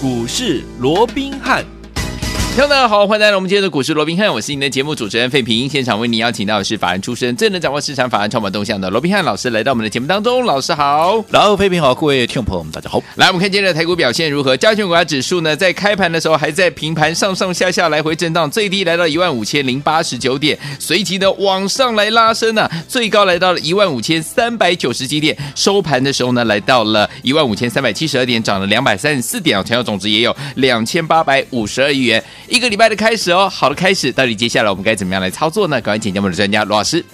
股市罗宾汉。大家好，欢迎来到我们今天的股市罗宾汉，我是您的节目主持人费平。现场为您邀请到的是法案出身、最能掌握市场法案创办动向的罗宾汉老师，来到我们的节目当中。老师好，然后费平好，各位听众朋友们，大家好。来，我们看今天的台股表现如何？加权股价指数呢，在开盘的时候还在平盘上上下下来回震荡，最低来到一万五千零八十九点，随即呢往上来拉升呢、啊，最高来到了一万五千三百九十几点，收盘的时候呢，来到了一万五千三百七十二点，涨了两百三十四点啊，成交总值也有两千八百五十二亿元。一个礼拜的开始。哦，好的开始，到底接下来我们该怎么样来操作呢？赶快请教我们的专家罗老师。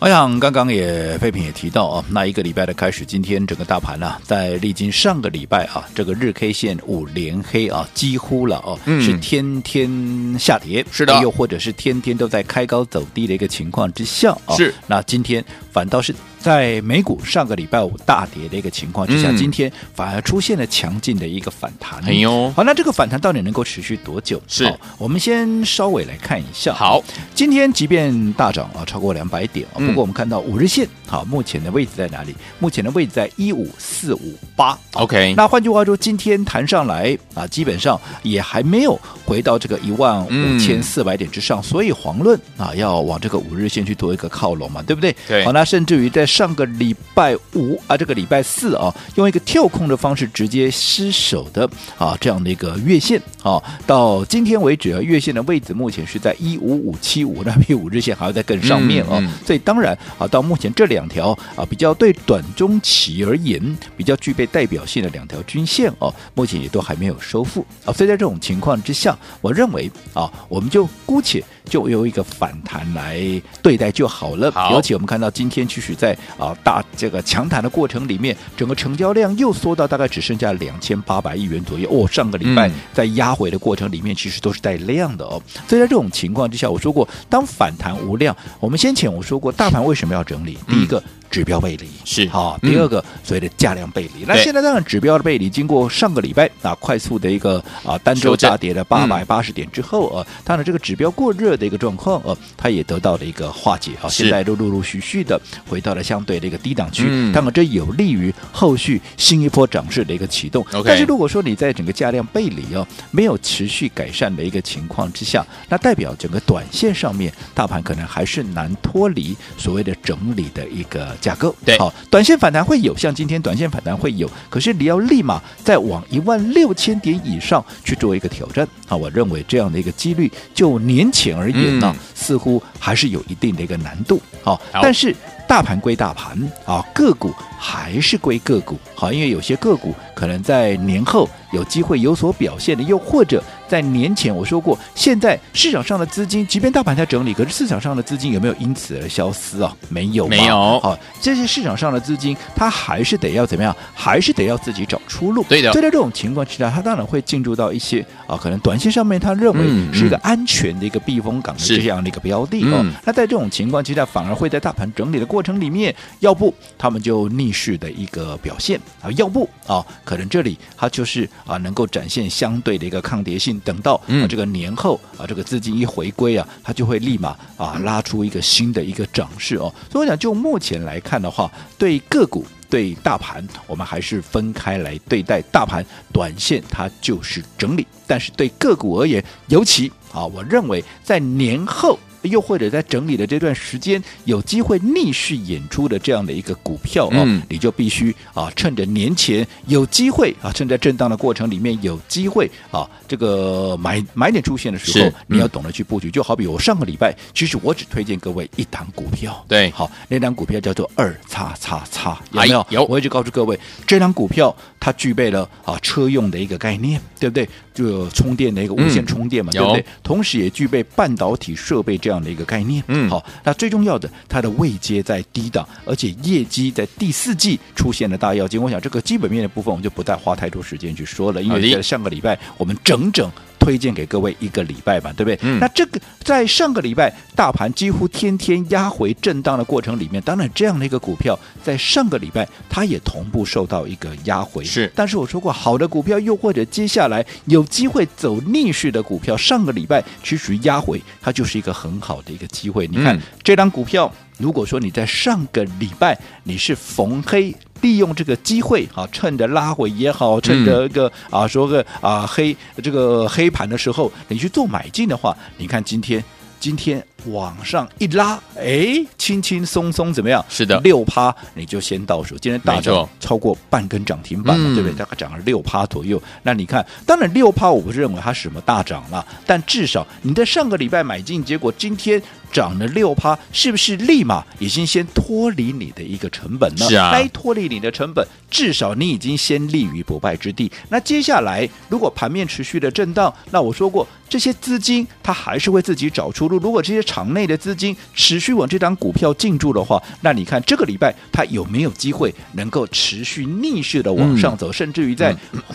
我想刚刚也废品也提到啊，那一个礼拜的开始，今天整个大盘呢、啊，在历经上个礼拜啊，这个日 K 线五连黑啊，几乎了哦、啊，嗯、是天天下跌，是的，又或者是天天都在开高走低的一个情况之下啊，是。那今天反倒是。在美股上个礼拜五大跌的一个情况之下，嗯、今天反而出现了强劲的一个反弹。哎呦，好，那这个反弹到底能够持续多久？是，我们先稍微来看一下。好，今天即便大涨啊，超过两百点啊，不过我们看到五日线，好，目前的位置在哪里？目前的位置在一五四五八。OK，那换句话说，今天弹上来啊，基本上也还没有回到这个一万五千四百点之上，嗯、所以遑论啊，要往这个五日线去做一个靠拢嘛，对不对？对。好，那甚至于在上个礼拜五啊，这个礼拜四啊，用一个跳空的方式直接失守的啊，这样的一个月线啊，到今天为止啊，月线的位置目前是在一五五七五，那比五日线还要再更上面啊，所以当然啊，到目前这两条啊，比较对短中期而言比较具备代表性的两条均线哦、啊，目前也都还没有收复啊，所以在这种情况之下，我认为啊，我们就姑且就用一个反弹来对待就好了，好，尤其我们看到今天其实在。啊，大这个强弹的过程里面，整个成交量又缩到大概只剩下两千八百亿元左右。哦，上个礼拜在压回的过程里面，其实都是带量的哦。所以在这种情况之下，我说过，当反弹无量，我们先前我说过，大盘为什么要整理？第一个。指标背离是好，第二个所谓的价量背离。嗯、那现在当然指标的背离，经过上个礼拜啊快速的一个啊单周大跌了八百八十点之后啊，当然这个指标过热的一个状况啊，它也得到了一个化解啊，现在都陆陆续续的回到了相对的一个低档区。那么、嗯、这有利于后续新一波涨势的一个启动。但是如果说你在整个价量背离啊没有持续改善的一个情况之下，那代表整个短线上面大盘可能还是难脱离所谓的整理的一个。架构对，好，短线反弹会有，像今天短线反弹会有，可是你要立马再往一万六千点以上去做一个挑战，啊，我认为这样的一个几率，就年前而言呢，嗯、似乎还是有一定的一个难度，好，好。但是大盘归大盘啊，个股还是归个股，好，因为有些个股可能在年后有机会有所表现的，又或者。在年前我说过，现在市场上的资金，即便大盘在整理，可是市场上的资金有没有因此而消失啊？没有，没有。好，这些市场上的资金，它还是得要怎么样？还是得要自己找出路。对的。所以在这种情况之下，它当然会进入到一些啊，可能短线上面他认为是一个安全的一个避风港的这样的一个标的哦。那在这种情况之下，反而会在大盘整理的过程里面，要不他们就逆势的一个表现啊，要不啊，可能这里它就是啊，能够展现相对的一个抗跌性。等到啊这个年后啊这个资金一回归啊，它就会立马啊拉出一个新的一个涨势哦。所以我想就目前来看的话，对个股对大盘，我们还是分开来对待。大盘短线它就是整理，但是对个股而言，尤其啊，我认为在年后。又或者在整理的这段时间，有机会逆势演出的这样的一个股票哦，嗯、你就必须啊，趁着年前有机会啊，趁在震荡的过程里面有机会啊，这个买买点出现的时候，嗯、你要懂得去布局。就好比我上个礼拜，其实我只推荐各位一档股票，对，好，那档股票叫做二叉叉叉，有没有？哎、有，我一直告诉各位，这档股票它具备了啊车用的一个概念，对不对？就有充电的一个无线充电嘛，嗯、对不对？同时也具备半导体设备这样的一个概念。嗯，好，那最重要的，它的位阶在低档，而且业绩在第四季出现了大跃进。我想这个基本面的部分，我们就不再花太多时间去说了，因为在上个礼拜我们整整。推荐给各位一个礼拜吧，对不对？嗯。那这个在上个礼拜大盘几乎天天压回震荡的过程里面，当然这样的一个股票在上个礼拜它也同步受到一个压回。是。但是我说过，好的股票又或者接下来有机会走逆势的股票，上个礼拜其实压回它就是一个很好的一个机会。你看、嗯、这张股票，如果说你在上个礼拜你是逢黑利用这个机会啊，趁着拉回也好，趁着一个、嗯、啊说个啊黑这个黑盘的时候，你去做买进的话，你看今天。今天往上一拉，哎，轻轻松松怎么样？是的，六趴你就先倒数。今天大涨超过半根涨停板了，对不对？大概涨了六趴左右。那你看，当然六趴我不是认为它什么大涨了，但至少你在上个礼拜买进，结果今天涨了六趴，是不是立马已经先脱离你的一个成本呢？是啊，该脱离你的成本，至少你已经先立于不败之地。那接下来如果盘面持续的震荡，那我说过。这些资金它还是会自己找出路。如果这些场内的资金持续往这张股票进驻的话，那你看这个礼拜它有没有机会能够持续逆势的往上走？嗯、甚至于在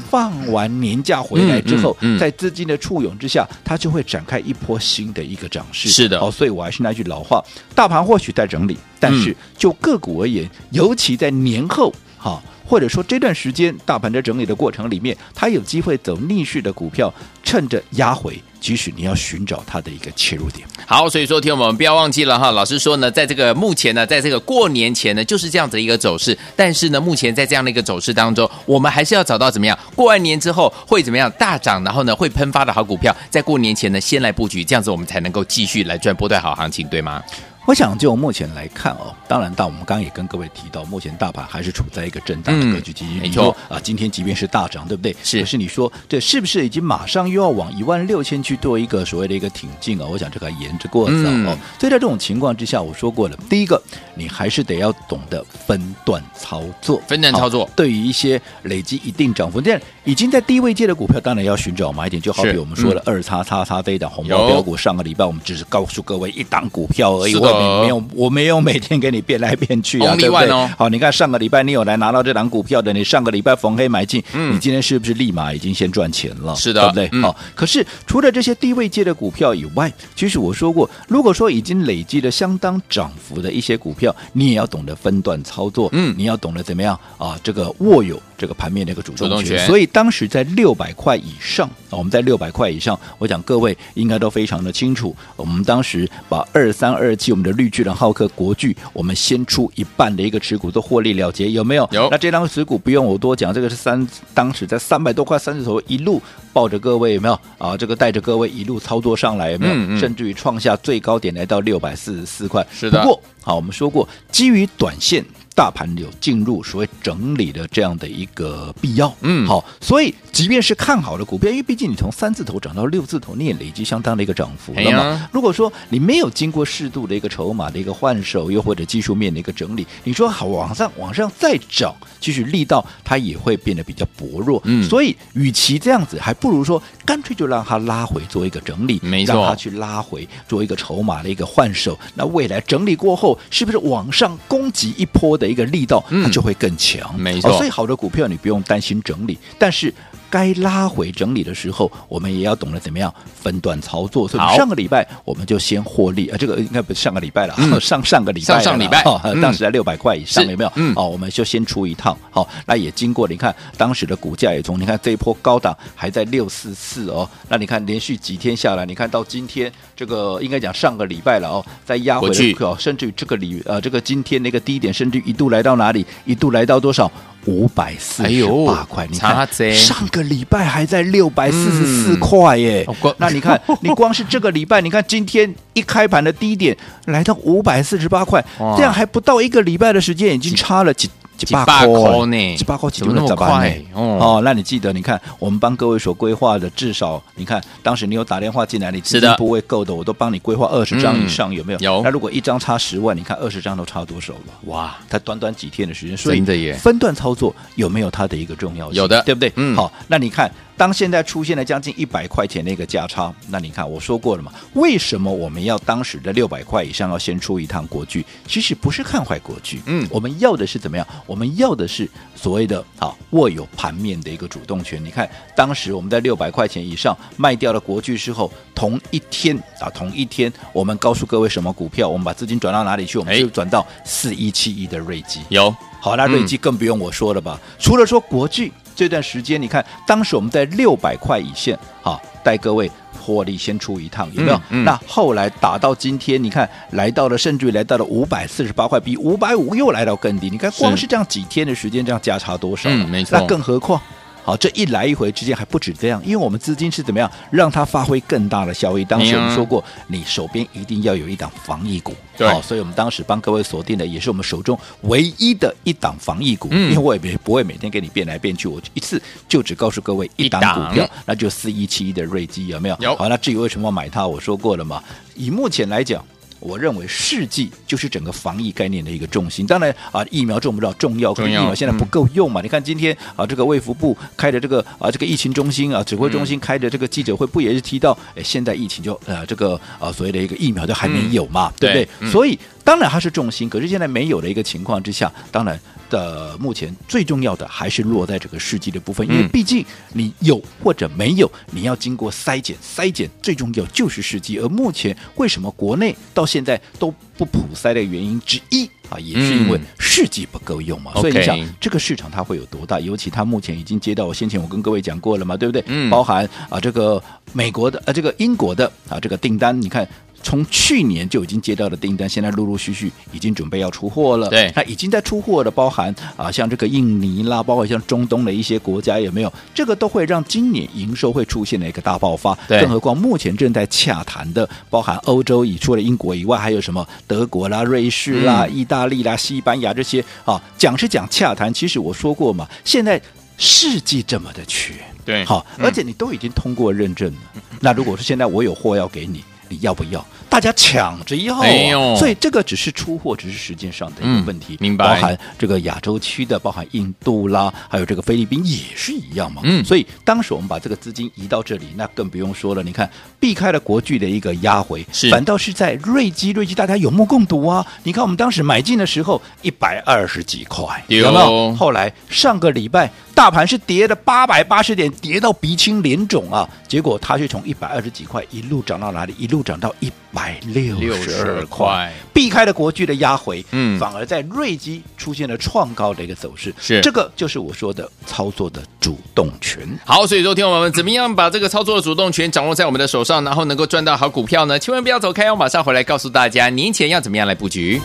放完年假回来之后，嗯嗯嗯、在资金的簇拥之下，它就会展开一波新的一个涨势。是的，哦，所以我还是那句老话，大盘或许在整理，但是就个股而言，尤其在年后，哈、哦。或者说这段时间大盘在整理的过程里面，它有机会走逆势的股票，趁着压回，其实你要寻找它的一个切入点。好，所以说听我们不要忘记了哈，老师说呢，在这个目前呢，在这个过年前呢，就是这样子的一个走势。但是呢，目前在这样的一个走势当中，我们还是要找到怎么样过完年之后会怎么样大涨，然后呢会喷发的好股票，在过年前呢先来布局，这样子我们才能够继续来赚波段好行情，对吗？我想就目前来看哦，当然，到我们刚刚也跟各位提到，目前大盘还是处在一个震荡的格局，嗯，没错啊。今天即便是大涨，对不对？是。可是你说这是不是已经马上又要往一万六千去做一个所谓的一个挺进啊？我想这个还言之过早哦。嗯，所以在这种情况之下，我说过了，第一个，你还是得要懂得分段操作，分段操作。对于一些累积一定涨幅，这样已经在低位界的股票，当然要寻找买点。就好比我们说的二叉叉叉这一档红包标股，上个礼拜我们只是告诉各位一档股票而已。没有，我没有每天给你变来变去啊，对不对？好，你看上个礼拜你有来拿到这档股票的，你上个礼拜逢黑买进，嗯，你今天是不是立马已经先赚钱了？是的，对不对？好，可是除了这些低位界的股票以外，其实我说过，如果说已经累积了相当涨幅的一些股票，你也要懂得分段操作，嗯，你要懂得怎么样啊？这个握有这个盘面的一个主动权。所以当时在六百块以上，我们在六百块以上，我想各位应该都非常的清楚，我们当时把二三二七我们的绿巨人浩克国巨，我们先出一半的一个持股都获利了结，有没有？有。那这张持股不用我多讲，这个是三当时在三百多块三十头一路抱着各位有没有啊？这个带着各位一路操作上来有没有？嗯嗯、甚至于创下最高点来到六百四十四块。是的。不过好，我们说过，基于短线。大盘有进入所谓整理的这样的一个必要，嗯，好，所以即便是看好的股票，因为毕竟你从三字头涨到六字头，你也累积相当的一个涨幅了嘛。啊、如果说你没有经过适度的一个筹码的一个换手，又或者技术面的一个整理，你说好往上往上再涨，其实力道它也会变得比较薄弱。嗯，所以与其这样子，还不如说干脆就让它拉回做一个整理，没错，让它去拉回做一个筹码的一个换手。那未来整理过后，是不是往上攻击一波的？一个力道，它就会更强，嗯、没错、哦。所以好的股票你不用担心整理，但是该拉回整理的时候，我们也要懂得怎么样分段操作。所以上个礼拜我们就先获利啊，这个应该不是上个礼拜了，嗯、上上个礼拜，上上礼拜，哦嗯、当时在六百块以上，有没有？嗯，哦，我们就先出一趟。好、哦，那也经过你看当时的股价也从你看这一波高档还在六四四哦，那你看连续几天下来，你看到今天这个应该讲上个礼拜了哦，再压回的股票，甚至于这个礼呃这个今天那个低点，甚至一度来到哪里？一度来到多少？五百四十八块。你看，上个礼拜还在六百四十四块耶。嗯、那你看，你光是这个礼拜，你看今天一开盘的低点来到五百四十八块，这样还不到一个礼拜的时间，已经差了几。几百块呢？几百块，怎么那么快？哦，那你记得，你看我们帮各位所规划的，至少你看当时你有打电话进来，你资金不会够的，我都帮你规划二十张以上，有没有？有。那如果一张差十万，你看二十张都差多少了？哇，才短短几天的时间，所以分段操作有没有它的一个重要性？有的，对不对？嗯。好，那你看。当现在出现了将近一百块钱的一个价差，那你看我说过了嘛？为什么我们要当时的六百块以上要先出一趟国剧？其实不是看坏国剧，嗯，我们要的是怎么样？我们要的是所谓的啊握有盘面的一个主动权。你看当时我们在六百块钱以上卖掉了国巨之后，同一天啊同一天，我们告诉各位什么股票？我们把资金转到哪里去？我们就转到四一七一的瑞基。有好，那瑞基更不用我说了吧？嗯、除了说国巨。这段时间，你看，当时我们在六百块以线，好，带各位获利先出一趟，有没有？嗯嗯、那后来打到今天，你看来到了，甚至于来到了五百四十八块，比五百五又来到更低。你看，光是这样几天的时间，这样价差多少？嗯，没错。那更何况。好，这一来一回之间还不止这样，因为我们资金是怎么样让它发挥更大的效益？当时我们说过，你手边一定要有一档防疫股，好，所以我们当时帮各位锁定的也是我们手中唯一的一档防疫股，嗯、因为我也不会每天给你变来变去，我一次就只告诉各位一档股票，那就四一七一的瑞基有没有？有。好，那至于为什么买它，我说过了嘛，以目前来讲。我认为试剂就是整个防疫概念的一个重心。当然啊，疫苗重不重要？重要。可是疫苗现在不够用嘛？嗯、你看今天啊，这个卫福部开的这个啊，这个疫情中心啊，指挥中心开的这个记者会，不也是提到，哎，现在疫情就呃，这个啊，所谓的一个疫苗就还没有嘛，嗯、对不对？对所以当然它是重心，可是现在没有的一个情况之下，当然。的目前最重要的还是落在这个试剂的部分，因为毕竟你有或者没有，你要经过筛检，筛检最重要就是试剂。而目前为什么国内到现在都不普筛的原因之一啊，也是因为试剂不够用嘛。所以你想这个市场它会有多大？尤其它目前已经接到，我先前我跟各位讲过了嘛，对不对？嗯，包含啊这个美国的啊这个英国的啊这个订单，你看。从去年就已经接到的订单，现在陆陆续续已经准备要出货了。对，那已经在出货的，包含啊，像这个印尼啦，包括像中东的一些国家，有没有？这个都会让今年营收会出现的一个大爆发。对，更何况目前正在洽谈的，包含欧洲以除了英国以外，还有什么德国啦、瑞士啦、嗯、意大利啦、西班牙这些啊，讲是讲洽谈，其实我说过嘛，现在世纪这么的缺，对，好，而且你都已经通过认证了。嗯、那如果说现在我有货要给你。你要不要？大家抢着要，啊，所以这个只是出货，只是时间上的一个问题。明白。包含这个亚洲区的，包含印度啦，还有这个菲律宾也是一样嘛。嗯。所以当时我们把这个资金移到这里，那更不用说了。你看，避开了国巨的一个压回，反倒是在瑞基，瑞基大家有目共睹啊。你看我们当时买进的时候一百二十几块，有没有？后来上个礼拜大盘是跌了八百八十点，跌到鼻青脸肿啊。结果它却从一百二十几块一路涨到哪里？一路。涨到一百六十二块，避开了国巨的压回，嗯，反而在瑞基出现了创高的一个走势，是这个就是我说的操作的主动权。好，所以说听我们怎么样把这个操作的主动权掌握在我们的手上，然后能够赚到好股票呢？千万不要走开，我马上回来告诉大家，年前要怎么样来布局。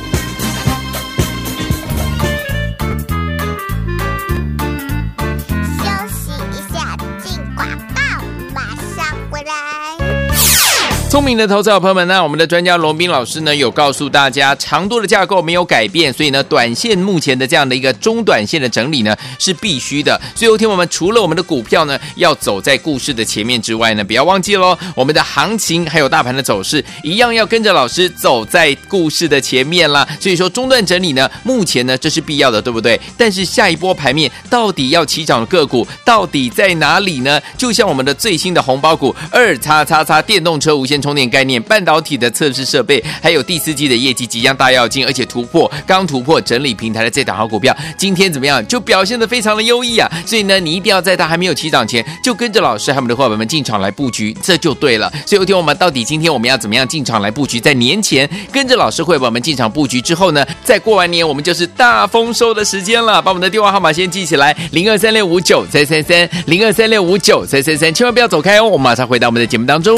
聪明的投资者朋友们呢，我们的专家罗斌老师呢有告诉大家，长多的架构没有改变，所以呢，短线目前的这样的一个中短线的整理呢是必须的。所以，有天我们除了我们的股票呢要走在故事的前面之外呢，不要忘记喽，我们的行情还有大盘的走势一样要跟着老师走在故事的前面啦。所以说，中段整理呢，目前呢这是必要的，对不对？但是下一波盘面到底要起涨的个股到底在哪里呢？就像我们的最新的红包股二叉叉叉电动车无线。充电概念、半导体的测试设备，还有第四季的业绩即将大跃进，而且突破刚突破整理平台的这档好股票，今天怎么样？就表现得非常的优异啊！所以呢，你一定要在它还没有起涨前，就跟着老师和我们的伙伴们进场来布局，这就对了。所以有听我们到底今天我们要怎么样进场来布局？在年前跟着老师伙伴们进场布局之后呢，在过完年我们就是大丰收的时间了。把我们的电话号码先记起来：零二三六五九三三三，零二三六五九三三三，千万不要走开哦！我们马上回到我们的节目当中。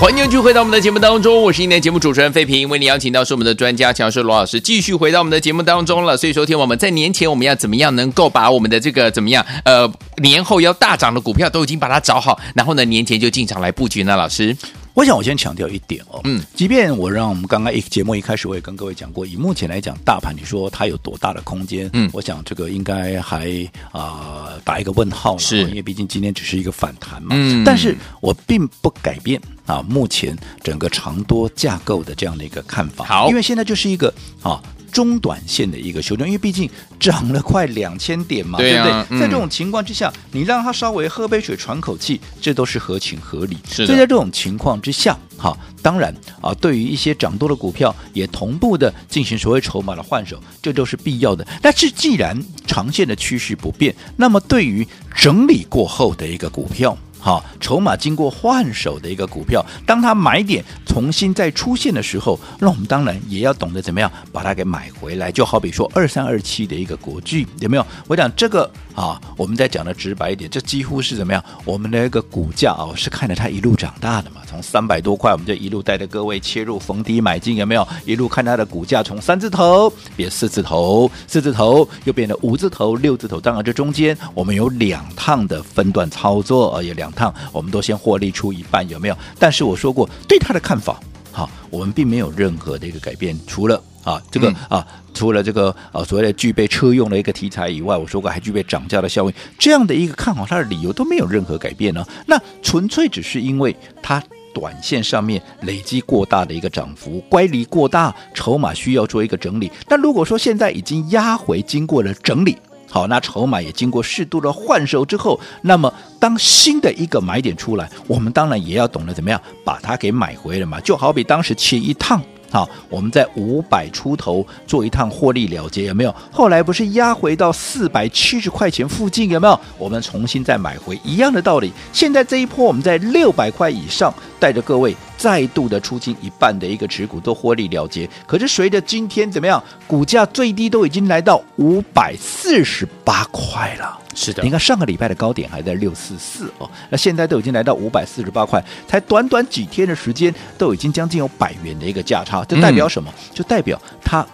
欢迎继续回到我们的节目当中，我是今天节目主持人费平，为你邀请到是我们的专家强势罗老师，继续回到我们的节目当中了。所以说，听我们在年前我们要怎么样能够把我们的这个怎么样，呃，年后要大涨的股票都已经把它找好，然后呢，年前就进场来布局呢？老师，我想我先强调一点哦，嗯，即便我让我们刚刚一节目一开始我也跟各位讲过，以目前来讲，大盘你说它有多大的空间？嗯，我想这个应该还啊、呃、打一个问号了，是因为毕竟今天只是一个反弹嘛。嗯，但是我并不改变啊目前整个长多架构的这样的一个看法。好，因为现在就是一个啊。中短线的一个修正，因为毕竟涨了快两千点嘛，对，啊、对不对？在这种情况之下，嗯、你让他稍微喝杯水喘口气，这都是合情合理。是。所以在这种情况之下，哈，当然啊，对于一些涨多的股票，也同步的进行所谓筹码的换手，这都是必要的。但是既然长线的趋势不变，那么对于整理过后的一个股票，好，筹码经过换手的一个股票，当它买点重新再出现的时候，那我们当然也要懂得怎么样把它给买回来。就好比说二三二七的一个国巨，有没有？我讲这个啊，我们再讲的直白一点，这几乎是怎么样？我们的一个股价啊，是看着它一路长大的嘛，从三百多块，我们就一路带着各位切入逢低买进，有没有？一路看它的股价从三字头变四字头，四字头又变得五字头、六字头。当然，这中间我们有两趟的分段操作，而有两。趟我们都先获利出一半，有没有？但是我说过，对他的看法，好，我们并没有任何的一个改变，除了啊这个、嗯、啊，除了这个啊所谓的具备车用的一个题材以外，我说过还具备涨价的效应，这样的一个看好它的理由都没有任何改变呢。那纯粹只是因为它短线上面累积过大的一个涨幅，乖离过大，筹码需要做一个整理。但如果说现在已经压回，经过了整理。好，那筹码也经过适度的换手之后，那么当新的一个买点出来，我们当然也要懂得怎么样把它给买回了嘛。就好比当时去一趟，好，我们在五百出头做一趟获利了结，有没有？后来不是压回到四百七十块钱附近，有没有？我们重新再买回，一样的道理。现在这一波我们在六百块以上，带着各位。再度的出清一半的一个持股都获利了结，可是随着今天怎么样，股价最低都已经来到五百四十八块了。是的，你看上个礼拜的高点还在六四四哦，那现在都已经来到五百四十八块，才短短几天的时间，都已经将近有百元的一个价差，这代表什么？嗯、就代表它。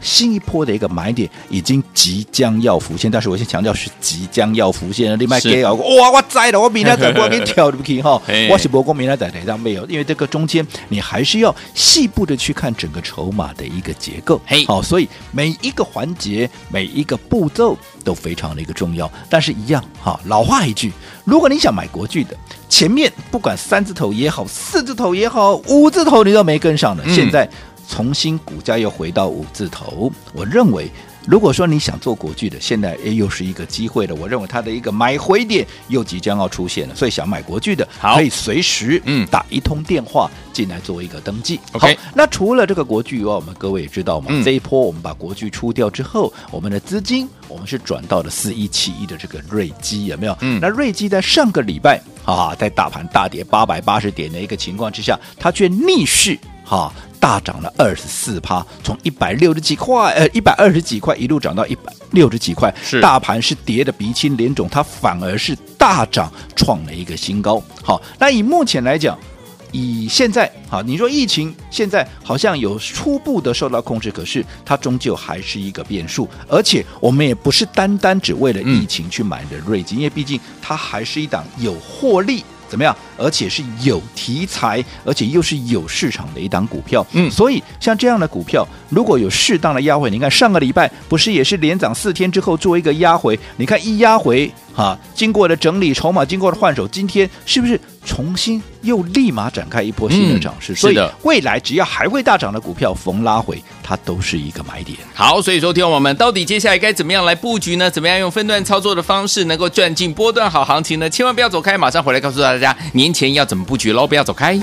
新一波的一个买点已经即将要浮现，但是我先强调是即将要浮现了。另外给啊，哇，我栽了，我明天再过给你跳不起哈，我是不过明天在台上没有，因为这个中间你还是要细部的去看整个筹码的一个结构。嘿，好，所以每一个环节、每一个步骤都非常的一个重要。但是，一样哈，老话一句，如果你想买国剧的，前面不管三字头也好，四字头也好，五字头你都没跟上的，现在。重新股价又回到五字头，我认为，如果说你想做国巨的，现在诶又是一个机会了。我认为它的一个买回点又即将要出现了，所以想买国巨的，可以随时嗯打一通电话进来做一个登记。OK，那除了这个国巨以外，我们各位也知道嘛，嗯、这一波我们把国巨出掉之后，我们的资金我们是转到了四一七一的这个瑞基，有没有？嗯，那瑞基在上个礼拜啊，在大盘大跌八百八十点的一个情况之下，它却逆势哈。大涨了二十四趴，从一百六十几块，呃，一百二十几块一路涨到一百六十几块，是大盘是跌的鼻青脸肿，它反而是大涨，创了一个新高。好，那以目前来讲，以现在，好，你说疫情现在好像有初步的受到控制，可是它终究还是一个变数，而且我们也不是单单只为了疫情去买的瑞金，嗯、因为毕竟它还是一档有获利。怎么样？而且是有题材，而且又是有市场的一档股票。嗯，所以像这样的股票，如果有适当的压回，你看上个礼拜不是也是连涨四天之后做一个压回？你看一压回。啊，经过了整理筹码，经过了换手，今天是不是重新又立马展开一波新的涨势？嗯、所以未来只要还会大涨的股票，逢拉回它都是一个买点。好，所以说听众朋友们，到底接下来该怎么样来布局呢？怎么样用分段操作的方式能够赚进波段好行情呢？千万不要走开，马上回来告诉大家年前要怎么布局喽！不要走开。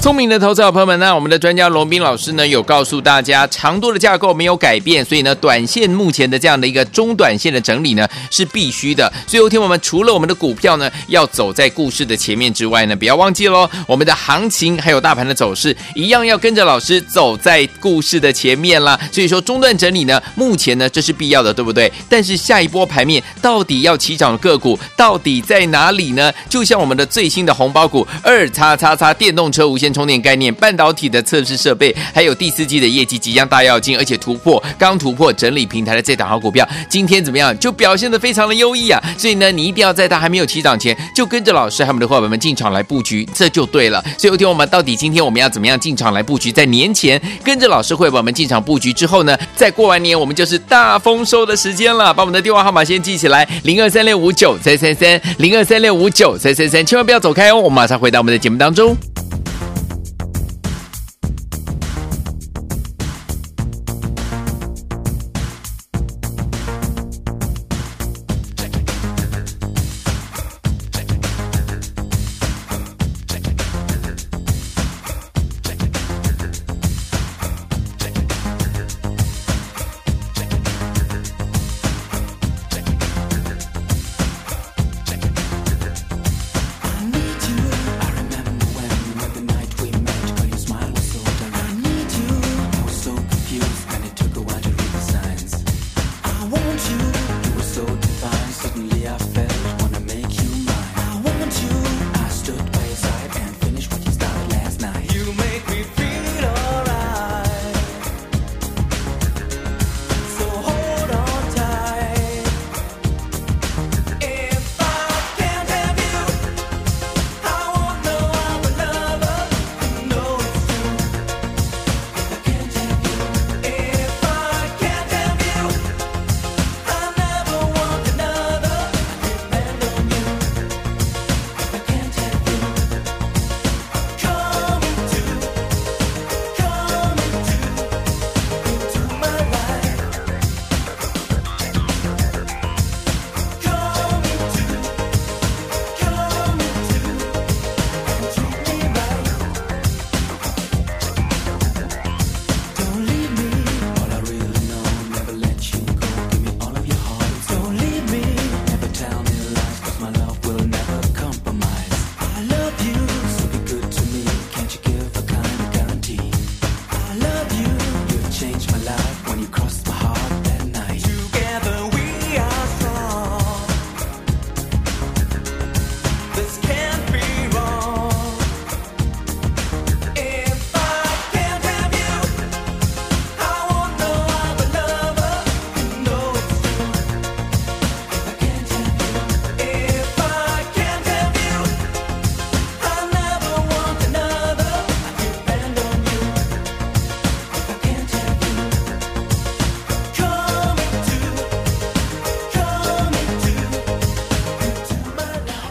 聪明的投资者朋友们呢，我们的专家罗宾老师呢有告诉大家，长多的架构没有改变，所以呢，短线目前的这样的一个中短线的整理呢是必须的。所以，有天我们除了我们的股票呢要走在故事的前面之外呢，不要忘记喽，我们的行情还有大盘的走势一样要跟着老师走在故事的前面啦。所以说，中段整理呢，目前呢这是必要的，对不对？但是下一波盘面到底要起涨的个股到底在哪里呢？就像我们的最新的红包股二叉叉叉电动车无线充。充电概念、半导体的测试设备，还有第四季的业绩即将大跃进，而且突破刚突破整理平台的这档好股票，今天怎么样？就表现得非常的优异啊！所以呢，你一定要在它还没有起涨前，就跟着老师还有我们的伙伴们进场来布局，这就对了。所以，有听我们到底今天我们要怎么样进场来布局？在年前跟着老师会伙们进场布局之后呢，在过完年我们就是大丰收的时间了。把我们的电话号码先记起来：零二三六五九三三三，零二三六五九三三三，千万不要走开哦！我们马上回到我们的节目当中。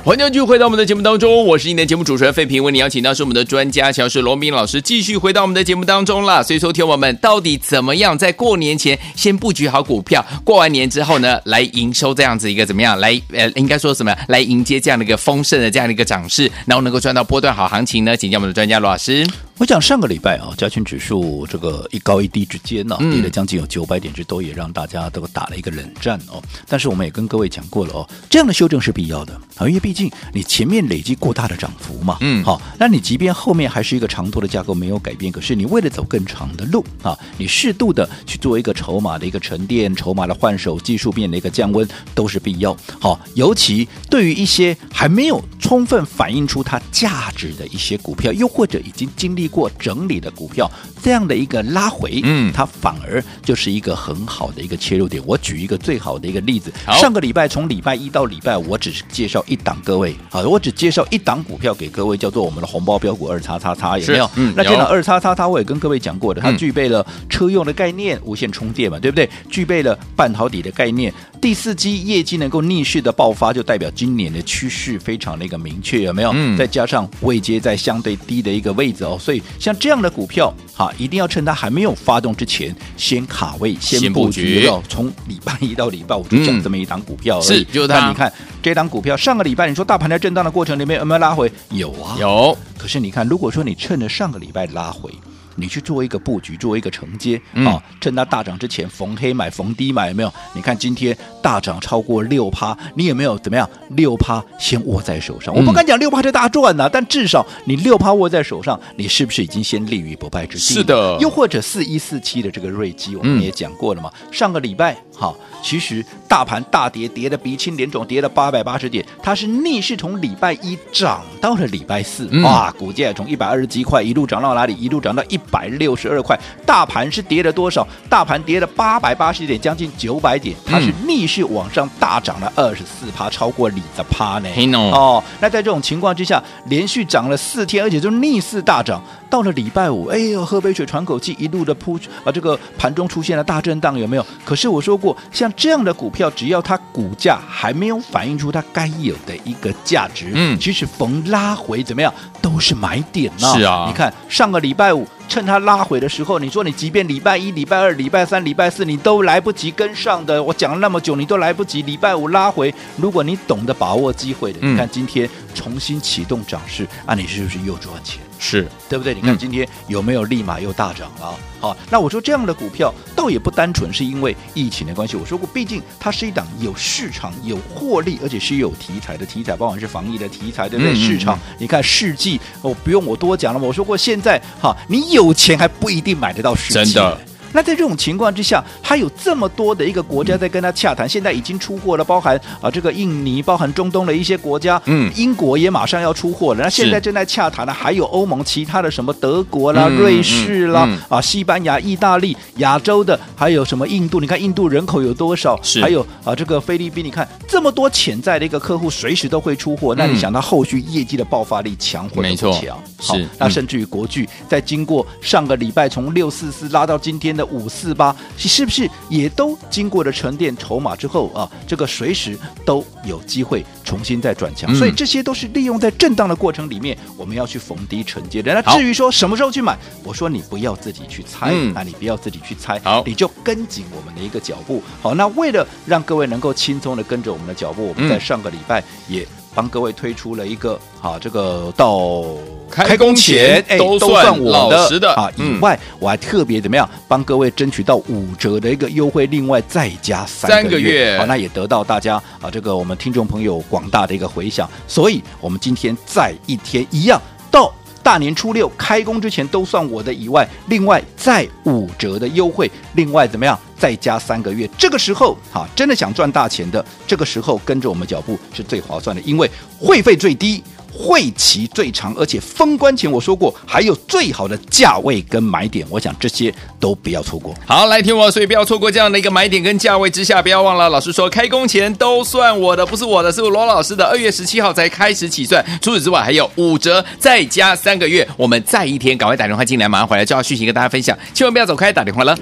欢迎继续回到我们的节目当中，我是你的节目主持人费平，为你邀请到是我们的专家乔氏罗宾老师，继续回到我们的节目当中了。所以说，听我们到底怎么样在过年前先布局好股票，过完年之后呢，来营收这样子一个怎么样？来呃，应该说什么？来迎接这样的一个丰盛的这样的一个涨势，然后能够赚到波段好行情呢？请教我们的专家罗老师。我讲上个礼拜啊，加权指数这个一高一低之间呢、啊，跌了将近有九百点之多，也让大家都打了一个冷战哦。但是我们也跟各位讲过了哦，这样的修正是必要的啊，因为毕竟你前面累积过大的涨幅嘛，嗯，好，那你即便后面还是一个长多的架构没有改变，可是你为了走更长的路啊，你适度的去做一个筹码的一个沉淀、筹码的换手、技术面的一个降温，都是必要。好，尤其对于一些还没有充分反映出它价值的一些股票，又或者已经经历过整理的股票，这样的一个拉回，嗯，它反而就是一个很好的一个切入点。我举一个最好的一个例子，上个礼拜从礼拜一到礼拜五，我只是介绍一档各位，好，我只介绍一档股票给各位，叫做我们的红包标股二叉叉叉，有没有？嗯，那这档二叉叉叉我也跟各位讲过的，它具备了车用的概念，无线充电嘛，对不对？具备了半导体的概念，第四季业绩能够逆势的爆发，就代表今年的趋势非常的一个明确，有没有？嗯，再加上位阶在相对低的一个位置哦，所以像。这样的股票，哈，一定要趁它还没有发动之前，先卡位，先布局。从礼拜一到礼拜五就讲这么一档股票，是，就是它。你看这档股票，上个礼拜你说大盘在震荡的过程里面有没有拉回？有啊，有。可是你看，如果说你趁着上个礼拜拉回。你去做一个布局，做一个承接啊、嗯哦，趁它大涨之前逢黑买，逢低买，有没有？你看今天大涨超过六趴，你有没有怎么样？六趴先握在手上，嗯、我不敢讲六趴就大赚呐、啊，但至少你六趴握在手上，你是不是已经先立于不败之地？是的。又或者四一四七的这个瑞基，我们也讲过了嘛，嗯、上个礼拜哈。其实大盘大跌，跌的鼻青脸肿，跌了八百八十点，它是逆势从礼拜一涨到了礼拜四，嗯、哇，股价从一百二十几块一路涨到哪里？一路涨到一百六十二块。大盘是跌了多少？大盘跌了八百八十点，将近九百点，它是逆势往上大涨了二十四趴，超过里的趴呢。哦，那在这种情况之下，连续涨了四天，而且就逆势大涨。到了礼拜五，哎呦，喝杯水喘口气，一路的扑啊，这个盘中出现了大震荡，有没有？可是我说过，像这样的股票，只要它股价还没有反映出它该有的一个价值，嗯，其实逢拉回怎么样，都是买点呐。是啊，你看上个礼拜五。趁它拉回的时候，你说你即便礼拜一、礼拜二、礼拜三、礼拜四，你都来不及跟上的。我讲了那么久，你都来不及。礼拜五拉回，如果你懂得把握机会的，嗯、你看今天重新启动涨势，啊，你是不是又赚钱？是对不对？你看今天有没有立马又大涨了？好，那我说这样的股票倒也不单纯是因为疫情的关系。我说过，毕竟它是一档有市场、有获利，而且是有题材的题材，包含是防疫的题材，对不对？嗯嗯嗯，市场，你看世纪，我不用我多讲了。我说过，现在哈，你有钱还不一定买得到世纪。真的。那在这种情况之下，还有这么多的一个国家在跟他洽谈，现在已经出货了，包含啊这个印尼，包含中东的一些国家，嗯，英国也马上要出货了。那现在正在洽谈的还有欧盟其他的什么德国啦、瑞士啦、啊西班牙、意大利、亚洲的还有什么印度？你看印度人口有多少？是还有啊这个菲律宾，你看这么多潜在的一个客户，随时都会出货。那你想到后续业绩的爆发力强或者不强？好，那甚至于国巨在经过上个礼拜从六四四拉到今天的五四八，是不是也都经过了沉淀筹码之后啊？这个随时都有机会重新再转强，嗯、所以这些都是利用在震荡的过程里面，我们要去逢低承接的。那至于说什么时候去买，我说你不要自己去猜，嗯、那你不要自己去猜，好，你就跟紧我们的一个脚步。好，那为了让各位能够轻松的跟着我们的脚步，我们在上个礼拜也。帮各位推出了一个啊，这个到开工前哎都算我的啊，以外我还特别怎么样帮各位争取到五折的一个优惠，另外再加三个月，好，那也得到大家啊这个我们听众朋友广大的一个回响，所以我们今天再一天一样到。大年初六开工之前都算我的以外，另外再五折的优惠，另外怎么样？再加三个月。这个时候哈，真的想赚大钱的，这个时候跟着我们脚步是最划算的，因为会费最低。会期最长，而且封关前我说过还有最好的价位跟买点，我想这些都不要错过。好，来听我，所以不要错过这样的一个买点跟价位之下，不要忘了，老师说开工前都算我的，不是我的，是罗老师的。二月十七号才开始起算，除此之外还有五折，再加三个月。我们再一天，赶快打电话进来，马上回来就要续息跟大家分享，千万不要走开，打电话了。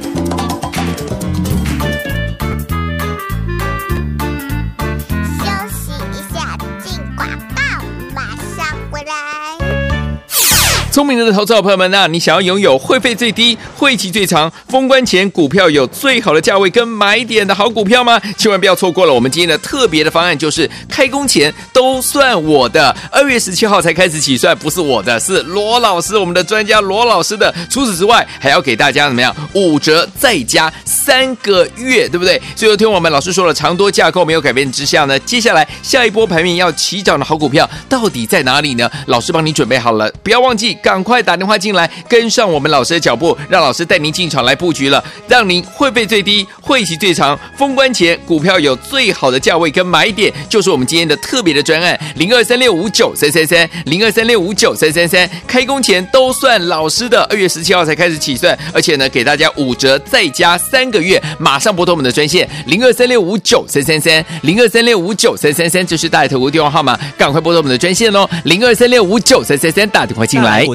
聪明的投资者朋友们啊，你想要拥有会费最低、会期最长、封关前股票有最好的价位跟买点的好股票吗？千万不要错过了！我们今天的特别的方案就是开工前都算我的。二月十七号才开始起算，不是我的，是罗老师，我们的专家罗老师的。除此之外，还要给大家怎么样？五折再加三个月，对不对？最后听我们老师说了，长多架构没有改变之下呢，接下来下一波排名要起涨的好股票到底在哪里呢？老师帮你准备好了，不要忘记。赶快打电话进来，跟上我们老师的脚步，让老师带您进场来布局了，让您会费最低，会期最长，封关前股票有最好的价位跟买点，就是我们今天的特别的专案。零二三六五九三三三零二三六五九三三三，开工前都算老师的，二月十七号才开始起算，而且呢给大家五折，再加三个月，马上拨通我们的专线。零二三六五九三三三零二三六五九三三三，这是大爱投顾电话号码，赶快拨通我们的专线喽，零二三六五九三三三，打电话进来。